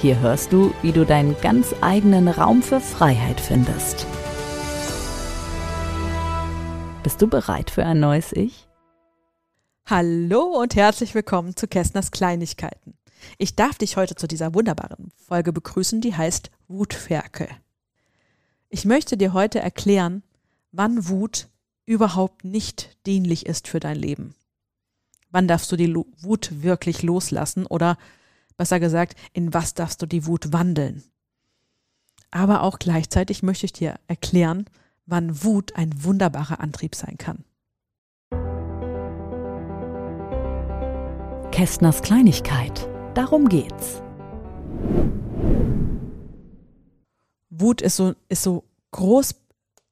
Hier hörst du, wie du deinen ganz eigenen Raum für Freiheit findest. Bist du bereit für ein neues Ich? Hallo und herzlich willkommen zu Kästners Kleinigkeiten. Ich darf dich heute zu dieser wunderbaren Folge begrüßen, die heißt Wutferkel. Ich möchte dir heute erklären, wann Wut überhaupt nicht dienlich ist für dein Leben. Wann darfst du die Wut wirklich loslassen oder besser gesagt, in was darfst du die Wut wandeln? Aber auch gleichzeitig möchte ich dir erklären, wann Wut ein wunderbarer Antrieb sein kann. Kästners Kleinigkeit. Darum geht's. Wut ist so, ist so groß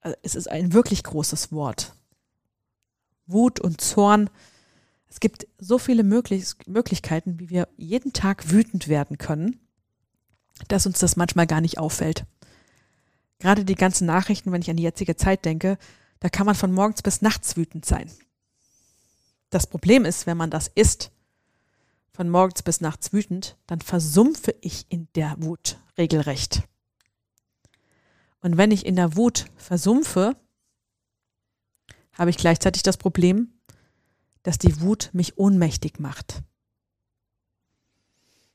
also es ist ein wirklich großes Wort. Wut und Zorn. Es gibt so viele Möglich Möglichkeiten, wie wir jeden Tag wütend werden können, dass uns das manchmal gar nicht auffällt. Gerade die ganzen Nachrichten, wenn ich an die jetzige Zeit denke, da kann man von morgens bis nachts wütend sein. Das Problem ist, wenn man das ist, von morgens bis nachts wütend, dann versumpfe ich in der Wut regelrecht. Und wenn ich in der Wut versumpfe, habe ich gleichzeitig das Problem, dass die Wut mich ohnmächtig macht.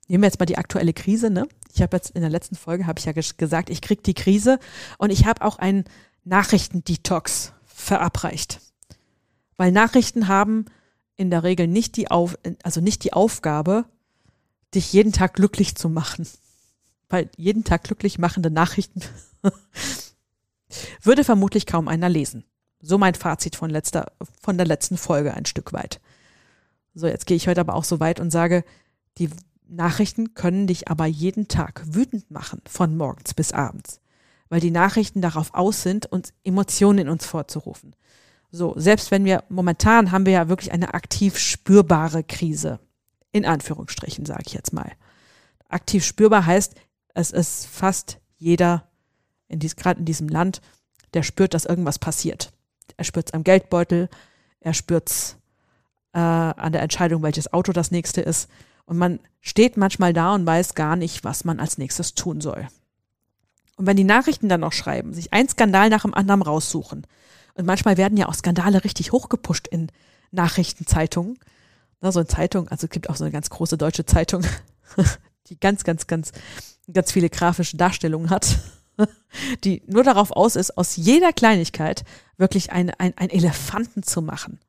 Nehmen wir jetzt mal die aktuelle Krise, ne? Ich habe jetzt in der letzten Folge habe ich ja gesagt, ich kriege die Krise und ich habe auch einen Nachrichtendetox verabreicht. Weil Nachrichten haben in der Regel nicht die Auf, also nicht die Aufgabe, dich jeden Tag glücklich zu machen. Weil jeden Tag glücklich machende Nachrichten Würde vermutlich kaum einer lesen. So mein Fazit von, letzter, von der letzten Folge ein Stück weit. So, jetzt gehe ich heute aber auch so weit und sage, die Nachrichten können dich aber jeden Tag wütend machen, von morgens bis abends, weil die Nachrichten darauf aus sind, uns Emotionen in uns vorzurufen. So, selbst wenn wir momentan haben wir ja wirklich eine aktiv spürbare Krise. In Anführungsstrichen sage ich jetzt mal. Aktiv spürbar heißt, es ist fast jeder in dies, gerade in diesem Land, der spürt, dass irgendwas passiert. Er spürt es am Geldbeutel, er spürt es äh, an der Entscheidung, welches Auto das nächste ist. Und man steht manchmal da und weiß gar nicht, was man als nächstes tun soll. Und wenn die Nachrichten dann noch schreiben, sich ein Skandal nach dem anderen raussuchen, und manchmal werden ja auch Skandale richtig hochgepusht in Nachrichtenzeitungen, na, so eine Zeitung, also es gibt auch so eine ganz große deutsche Zeitung, die ganz, ganz, ganz, ganz viele grafische Darstellungen hat. die nur darauf aus ist, aus jeder Kleinigkeit wirklich ein, ein, ein Elefanten zu machen.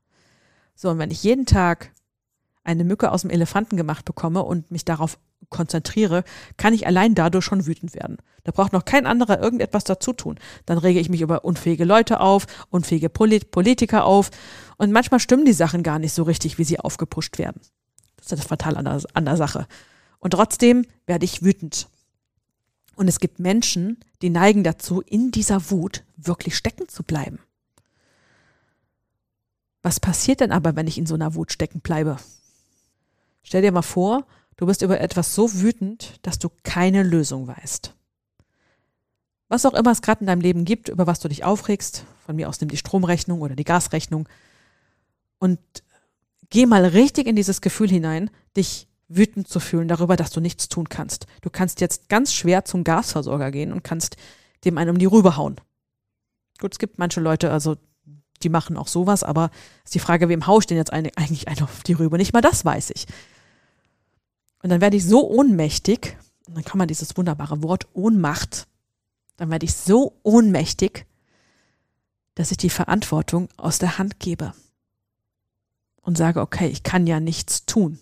So, und wenn ich jeden Tag eine Mücke aus dem Elefanten gemacht bekomme und mich darauf konzentriere, kann ich allein dadurch schon wütend werden. Da braucht noch kein anderer irgendetwas dazu tun. Dann rege ich mich über unfähige Leute auf, unfähige Polit Politiker auf und manchmal stimmen die Sachen gar nicht so richtig, wie sie aufgepusht werden. Das ist das Fatal an der, an der Sache. Und trotzdem werde ich wütend. Und es gibt Menschen, die neigen dazu, in dieser Wut wirklich stecken zu bleiben. Was passiert denn aber, wenn ich in so einer Wut stecken bleibe? Stell dir mal vor, du bist über etwas so wütend, dass du keine Lösung weißt. Was auch immer es gerade in deinem Leben gibt, über was du dich aufregst, von mir aus nimm die Stromrechnung oder die Gasrechnung und geh mal richtig in dieses Gefühl hinein, dich wütend zu fühlen darüber, dass du nichts tun kannst. Du kannst jetzt ganz schwer zum Gasversorger gehen und kannst dem einen um die Rübe hauen. Gut, es gibt manche Leute, also die machen auch sowas, aber ist die Frage, wem haue ich denn jetzt eine, eigentlich einen auf die Rübe? Nicht mal das weiß ich. Und dann werde ich so ohnmächtig, und dann kann man dieses wunderbare Wort Ohnmacht, dann werde ich so ohnmächtig, dass ich die Verantwortung aus der Hand gebe und sage, okay, ich kann ja nichts tun.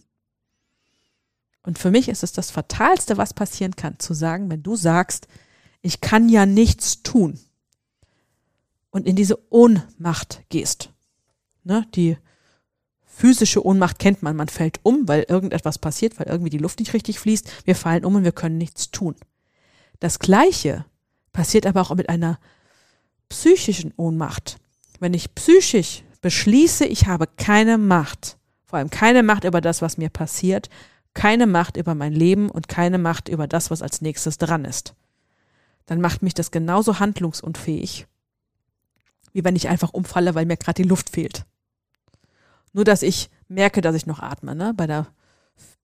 Und für mich ist es das Fatalste, was passieren kann, zu sagen, wenn du sagst, ich kann ja nichts tun und in diese Ohnmacht gehst. Ne, die physische Ohnmacht kennt man, man fällt um, weil irgendetwas passiert, weil irgendwie die Luft nicht richtig fließt, wir fallen um und wir können nichts tun. Das Gleiche passiert aber auch mit einer psychischen Ohnmacht. Wenn ich psychisch beschließe, ich habe keine Macht, vor allem keine Macht über das, was mir passiert, keine Macht über mein Leben und keine Macht über das, was als nächstes dran ist, dann macht mich das genauso handlungsunfähig, wie wenn ich einfach umfalle, weil mir gerade die Luft fehlt. Nur dass ich merke, dass ich noch atme. Ne? Bei der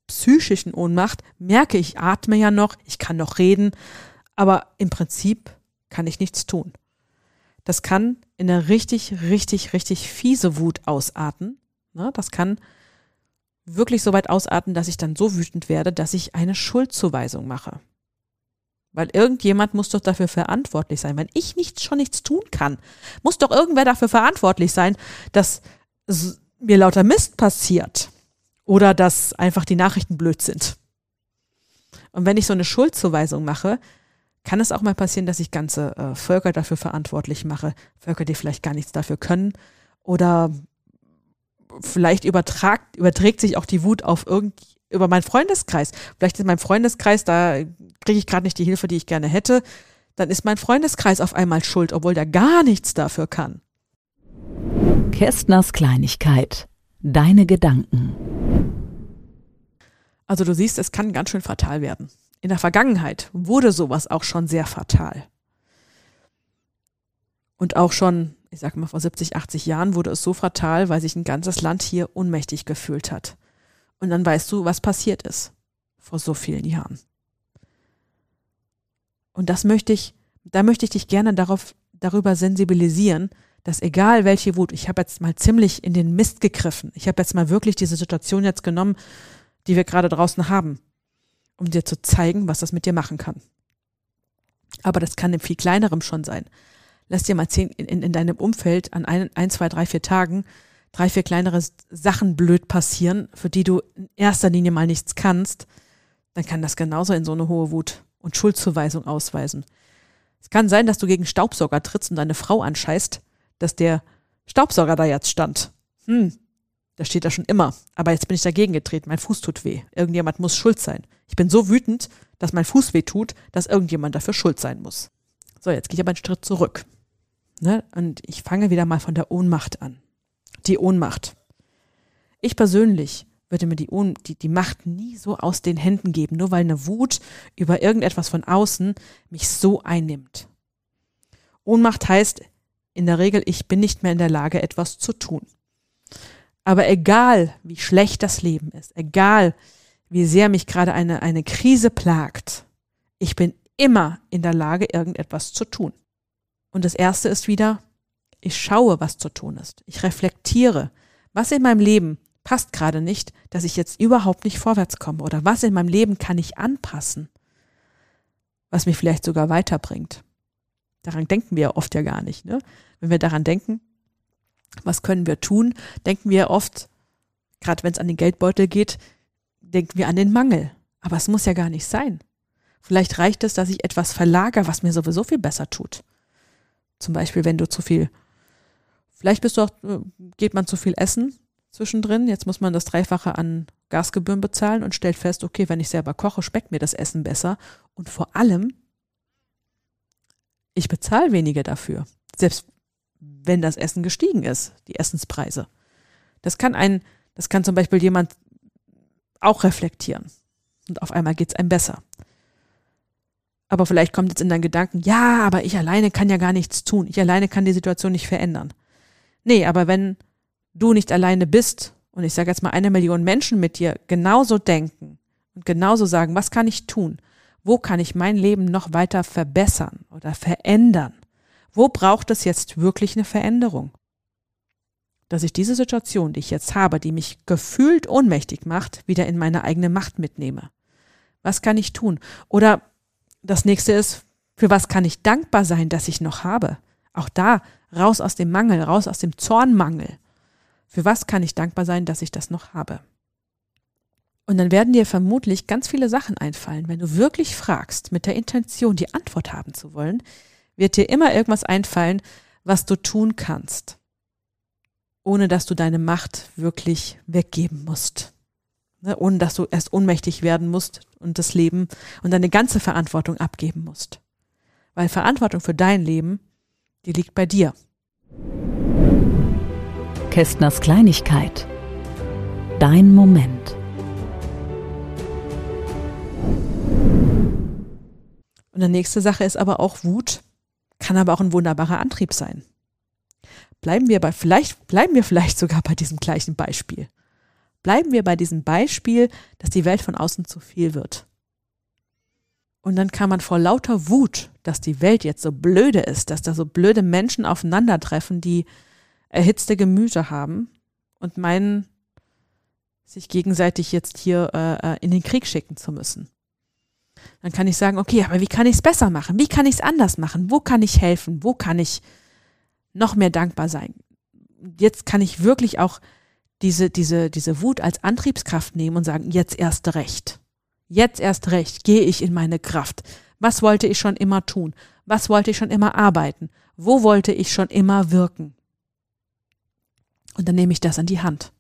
psychischen Ohnmacht merke ich, atme ja noch, ich kann noch reden, aber im Prinzip kann ich nichts tun. Das kann in eine richtig, richtig, richtig fiese Wut ausarten. Ne? Das kann wirklich so weit ausarten, dass ich dann so wütend werde, dass ich eine Schuldzuweisung mache. Weil irgendjemand muss doch dafür verantwortlich sein. Wenn ich nichts, schon nichts tun kann, muss doch irgendwer dafür verantwortlich sein, dass mir lauter Mist passiert oder dass einfach die Nachrichten blöd sind. Und wenn ich so eine Schuldzuweisung mache, kann es auch mal passieren, dass ich ganze äh, Völker dafür verantwortlich mache. Völker, die vielleicht gar nichts dafür können. Oder vielleicht übertragt, überträgt sich auch die Wut auf irgend, über meinen Freundeskreis. Vielleicht ist mein Freundeskreis, da kriege ich gerade nicht die Hilfe, die ich gerne hätte. Dann ist mein Freundeskreis auf einmal schuld, obwohl der gar nichts dafür kann. Kästners Kleinigkeit. Deine Gedanken. Also du siehst, es kann ganz schön fatal werden. In der Vergangenheit wurde sowas auch schon sehr fatal. Und auch schon, ich sag mal, vor 70, 80 Jahren wurde es so fatal, weil sich ein ganzes Land hier ohnmächtig gefühlt hat. Und dann weißt du, was passiert ist vor so vielen Jahren. Und das möchte ich, da möchte ich dich gerne darauf, darüber sensibilisieren, dass egal welche Wut, ich habe jetzt mal ziemlich in den Mist gegriffen. Ich habe jetzt mal wirklich diese Situation jetzt genommen, die wir gerade draußen haben um dir zu zeigen, was das mit dir machen kann. Aber das kann im viel kleinerem schon sein. Lass dir mal zehn, in, in deinem Umfeld an ein, ein, zwei, drei, vier Tagen drei, vier kleinere Sachen blöd passieren, für die du in erster Linie mal nichts kannst, dann kann das genauso in so eine hohe Wut und Schuldzuweisung ausweisen. Es kann sein, dass du gegen Staubsauger trittst und deine Frau anscheißt, dass der Staubsauger da jetzt stand. Hm, da steht da schon immer. Aber jetzt bin ich dagegen getreten. Mein Fuß tut weh. Irgendjemand muss schuld sein. Ich bin so wütend, dass mein Fuß weh tut, dass irgendjemand dafür schuld sein muss. So, jetzt gehe ich aber einen Schritt zurück. Ne? Und ich fange wieder mal von der Ohnmacht an. Die Ohnmacht. Ich persönlich würde mir die, Ohn die, die Macht nie so aus den Händen geben, nur weil eine Wut über irgendetwas von außen mich so einnimmt. Ohnmacht heißt in der Regel, ich bin nicht mehr in der Lage, etwas zu tun. Aber egal, wie schlecht das Leben ist, egal, wie sehr mich gerade eine, eine Krise plagt, ich bin immer in der Lage, irgendetwas zu tun. Und das erste ist wieder, ich schaue, was zu tun ist. Ich reflektiere, was in meinem Leben passt gerade nicht, dass ich jetzt überhaupt nicht vorwärts komme oder was in meinem Leben kann ich anpassen, was mich vielleicht sogar weiterbringt. Daran denken wir oft ja gar nicht. Ne? Wenn wir daran denken, was können wir tun, denken wir oft, gerade wenn es an den Geldbeutel geht, denken wir an den Mangel. Aber es muss ja gar nicht sein. Vielleicht reicht es, dass ich etwas verlagere, was mir sowieso viel besser tut. Zum Beispiel, wenn du zu viel, vielleicht bist du auch, äh, geht man zu viel essen zwischendrin. Jetzt muss man das Dreifache an Gasgebühren bezahlen und stellt fest, okay, wenn ich selber koche, schmeckt mir das Essen besser. Und vor allem, ich bezahle weniger dafür. Selbst wenn das Essen gestiegen ist, die Essenspreise. Das kann ein, das kann zum Beispiel jemand auch reflektieren. Und auf einmal geht es einem besser. Aber vielleicht kommt jetzt in deinen Gedanken, ja, aber ich alleine kann ja gar nichts tun. Ich alleine kann die Situation nicht verändern. Nee, aber wenn du nicht alleine bist und ich sage jetzt mal eine Million Menschen mit dir genauso denken und genauso sagen, was kann ich tun? Wo kann ich mein Leben noch weiter verbessern oder verändern? Wo braucht es jetzt wirklich eine Veränderung? Dass ich diese Situation, die ich jetzt habe, die mich gefühlt ohnmächtig macht, wieder in meine eigene Macht mitnehme. Was kann ich tun? Oder das nächste ist, für was kann ich dankbar sein, dass ich noch habe? Auch da raus aus dem Mangel, raus aus dem Zornmangel. Für was kann ich dankbar sein, dass ich das noch habe? Und dann werden dir vermutlich ganz viele Sachen einfallen, wenn du wirklich fragst, mit der Intention, die Antwort haben zu wollen, wird dir immer irgendwas einfallen, was du tun kannst, ohne dass du deine Macht wirklich weggeben musst. Ne, ohne dass du erst ohnmächtig werden musst und das Leben und deine ganze Verantwortung abgeben musst. Weil Verantwortung für dein Leben, die liegt bei dir. Kästners Kleinigkeit. Dein Moment. Und die nächste Sache ist aber auch Wut, kann aber auch ein wunderbarer Antrieb sein. Bleiben wir bei, vielleicht, bleiben wir vielleicht sogar bei diesem gleichen Beispiel. Bleiben wir bei diesem Beispiel, dass die Welt von außen zu viel wird. Und dann kann man vor lauter Wut, dass die Welt jetzt so blöde ist, dass da so blöde Menschen aufeinandertreffen, die erhitzte Gemüter haben und meinen, sich gegenseitig jetzt hier äh, äh in den Krieg schicken zu müssen. Dann kann ich sagen, okay, aber wie kann ich es besser machen? Wie kann ich es anders machen? Wo kann ich helfen? Wo kann ich noch mehr dankbar sein? Jetzt kann ich wirklich auch diese, diese, diese Wut als Antriebskraft nehmen und sagen, jetzt erst recht. Jetzt erst recht gehe ich in meine Kraft. Was wollte ich schon immer tun? Was wollte ich schon immer arbeiten? Wo wollte ich schon immer wirken? Und dann nehme ich das in die Hand.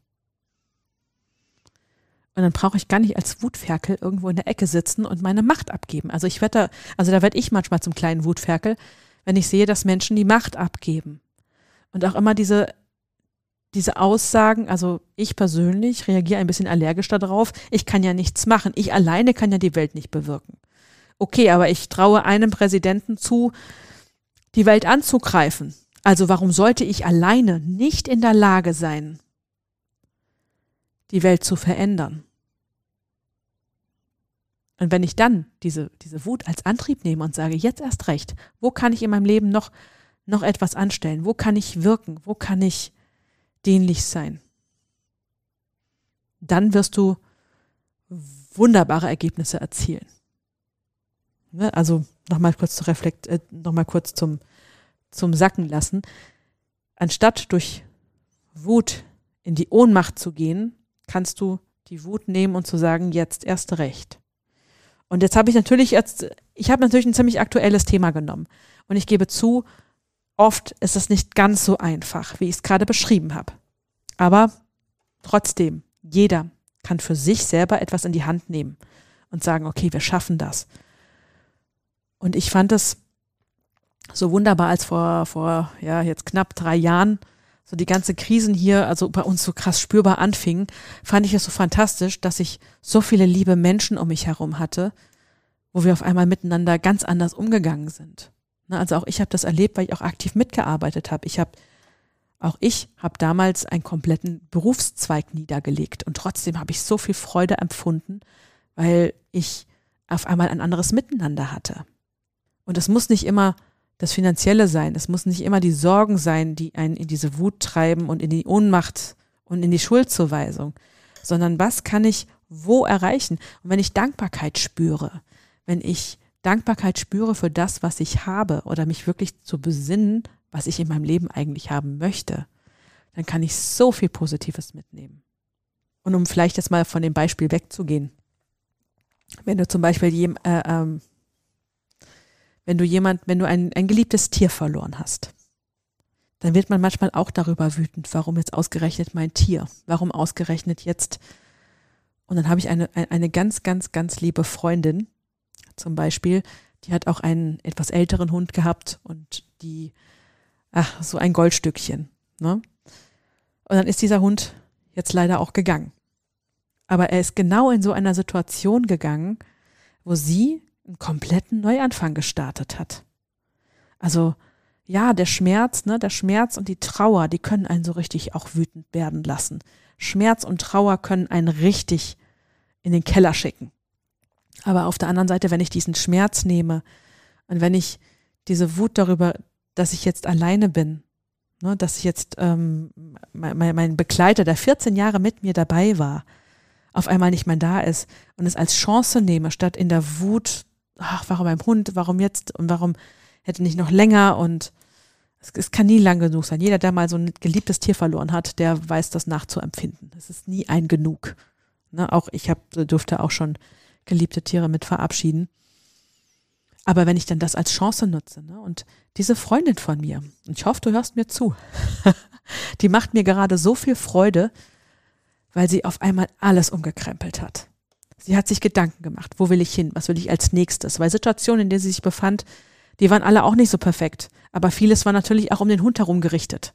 Und dann brauche ich gar nicht als Wutferkel irgendwo in der Ecke sitzen und meine Macht abgeben. Also ich werde da, also da werde ich manchmal zum kleinen Wutferkel, wenn ich sehe, dass Menschen die Macht abgeben. Und auch immer diese, diese Aussagen, also ich persönlich reagiere ein bisschen allergisch darauf, ich kann ja nichts machen. Ich alleine kann ja die Welt nicht bewirken. Okay, aber ich traue einem Präsidenten zu, die Welt anzugreifen. Also warum sollte ich alleine nicht in der Lage sein, die Welt zu verändern. Und wenn ich dann diese, diese Wut als Antrieb nehme und sage, jetzt erst recht, wo kann ich in meinem Leben noch, noch etwas anstellen? Wo kann ich wirken? Wo kann ich dienlich sein? Dann wirst du wunderbare Ergebnisse erzielen. Ne, also nochmal kurz zu reflekt, äh, nochmal kurz zum, zum Sacken lassen. Anstatt durch Wut in die Ohnmacht zu gehen, kannst du die Wut nehmen und zu sagen, jetzt erst recht. Und jetzt habe ich natürlich jetzt, ich habe natürlich ein ziemlich aktuelles Thema genommen. Und ich gebe zu, oft ist es nicht ganz so einfach, wie ich es gerade beschrieben habe. Aber trotzdem, jeder kann für sich selber etwas in die Hand nehmen und sagen, okay, wir schaffen das. Und ich fand es so wunderbar, als vor, vor, ja, jetzt knapp drei Jahren so die ganze Krisen hier, also bei uns so krass spürbar anfingen, fand ich es so fantastisch, dass ich so viele liebe Menschen um mich herum hatte, wo wir auf einmal miteinander ganz anders umgegangen sind. Ne, also auch ich habe das erlebt, weil ich auch aktiv mitgearbeitet habe. Ich habe auch ich habe damals einen kompletten Berufszweig niedergelegt und trotzdem habe ich so viel Freude empfunden, weil ich auf einmal ein anderes Miteinander hatte. Und es muss nicht immer das Finanzielle sein. Es muss nicht immer die Sorgen sein, die einen in diese Wut treiben und in die Ohnmacht und in die Schuldzuweisung, sondern was kann ich wo erreichen? Und wenn ich Dankbarkeit spüre, wenn ich Dankbarkeit spüre für das, was ich habe oder mich wirklich zu besinnen, was ich in meinem Leben eigentlich haben möchte, dann kann ich so viel Positives mitnehmen. Und um vielleicht jetzt mal von dem Beispiel wegzugehen, wenn du zum Beispiel jem, äh, ähm, wenn du jemand, wenn du ein, ein geliebtes Tier verloren hast, dann wird man manchmal auch darüber wütend, warum jetzt ausgerechnet mein Tier, warum ausgerechnet jetzt. Und dann habe ich eine, eine ganz, ganz, ganz liebe Freundin zum Beispiel, die hat auch einen etwas älteren Hund gehabt und die, ach, so ein Goldstückchen. Ne? Und dann ist dieser Hund jetzt leider auch gegangen. Aber er ist genau in so einer Situation gegangen, wo sie einen kompletten Neuanfang gestartet hat. Also ja, der Schmerz, ne, der Schmerz und die Trauer, die können einen so richtig auch wütend werden lassen. Schmerz und Trauer können einen richtig in den Keller schicken. Aber auf der anderen Seite, wenn ich diesen Schmerz nehme und wenn ich diese Wut darüber, dass ich jetzt alleine bin, ne, dass ich jetzt ähm, mein, mein Begleiter, der 14 Jahre mit mir dabei war, auf einmal nicht mehr da ist und es als Chance nehme, statt in der Wut ach, warum beim Hund, warum jetzt und warum hätte nicht noch länger und es, es kann nie lang genug sein. Jeder, der mal so ein geliebtes Tier verloren hat, der weiß das nachzuempfinden. Es ist nie ein genug. Ne, auch ich hab, durfte auch schon geliebte Tiere mit verabschieden. Aber wenn ich dann das als Chance nutze, ne, und diese Freundin von mir, und ich hoffe, du hörst mir zu, die macht mir gerade so viel Freude, weil sie auf einmal alles umgekrempelt hat. Sie hat sich Gedanken gemacht, wo will ich hin, was will ich als nächstes, weil Situationen, in denen sie sich befand, die waren alle auch nicht so perfekt, aber vieles war natürlich auch um den Hund herum gerichtet.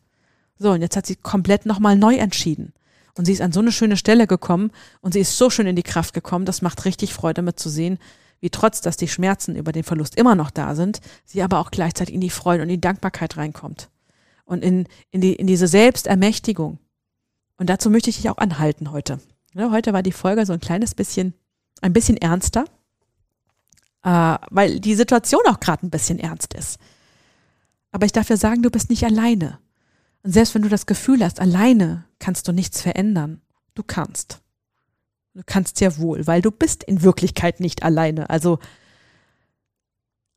So, und jetzt hat sie komplett nochmal neu entschieden. Und sie ist an so eine schöne Stelle gekommen und sie ist so schön in die Kraft gekommen, das macht richtig Freude mitzusehen, wie trotz, dass die Schmerzen über den Verlust immer noch da sind, sie aber auch gleichzeitig in die Freude und die Dankbarkeit reinkommt. Und in, in, die, in diese Selbstermächtigung. Und dazu möchte ich dich auch anhalten heute. Ja, heute war die Folge so ein kleines bisschen, ein bisschen ernster, äh, weil die Situation auch gerade ein bisschen ernst ist. Aber ich darf dir sagen, du bist nicht alleine. Und selbst wenn du das Gefühl hast, alleine kannst du nichts verändern, du kannst. Du kannst ja wohl, weil du bist in Wirklichkeit nicht alleine. Also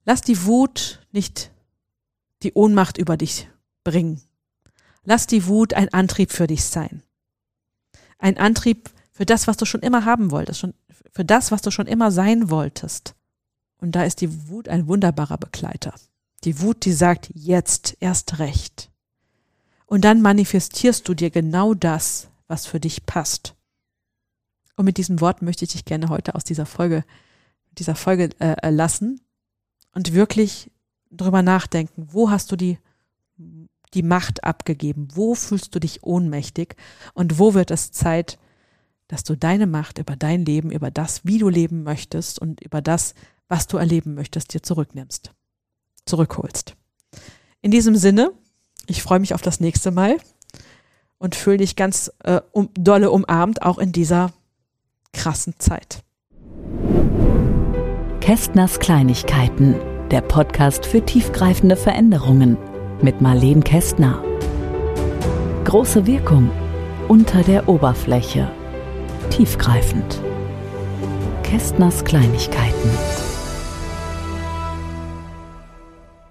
lass die Wut nicht die Ohnmacht über dich bringen. Lass die Wut ein Antrieb für dich sein. Ein Antrieb für das, was du schon immer haben wolltest, schon, für das, was du schon immer sein wolltest. Und da ist die Wut ein wunderbarer Begleiter. Die Wut, die sagt, jetzt erst recht. Und dann manifestierst du dir genau das, was für dich passt. Und mit diesem Wort möchte ich dich gerne heute aus dieser Folge, dieser Folge äh, lassen und wirklich drüber nachdenken, wo hast du die, die Macht abgegeben? Wo fühlst du dich ohnmächtig? Und wo wird es Zeit, dass du deine Macht über dein Leben, über das, wie du leben möchtest und über das, was du erleben möchtest, dir zurücknimmst, zurückholst. In diesem Sinne, ich freue mich auf das nächste Mal und fühle dich ganz äh, um, dolle umarmt, auch in dieser krassen Zeit. Kästners Kleinigkeiten, der Podcast für tiefgreifende Veränderungen mit Marleen Kästner. Große Wirkung unter der Oberfläche. Tiefgreifend. Kästners Kleinigkeiten.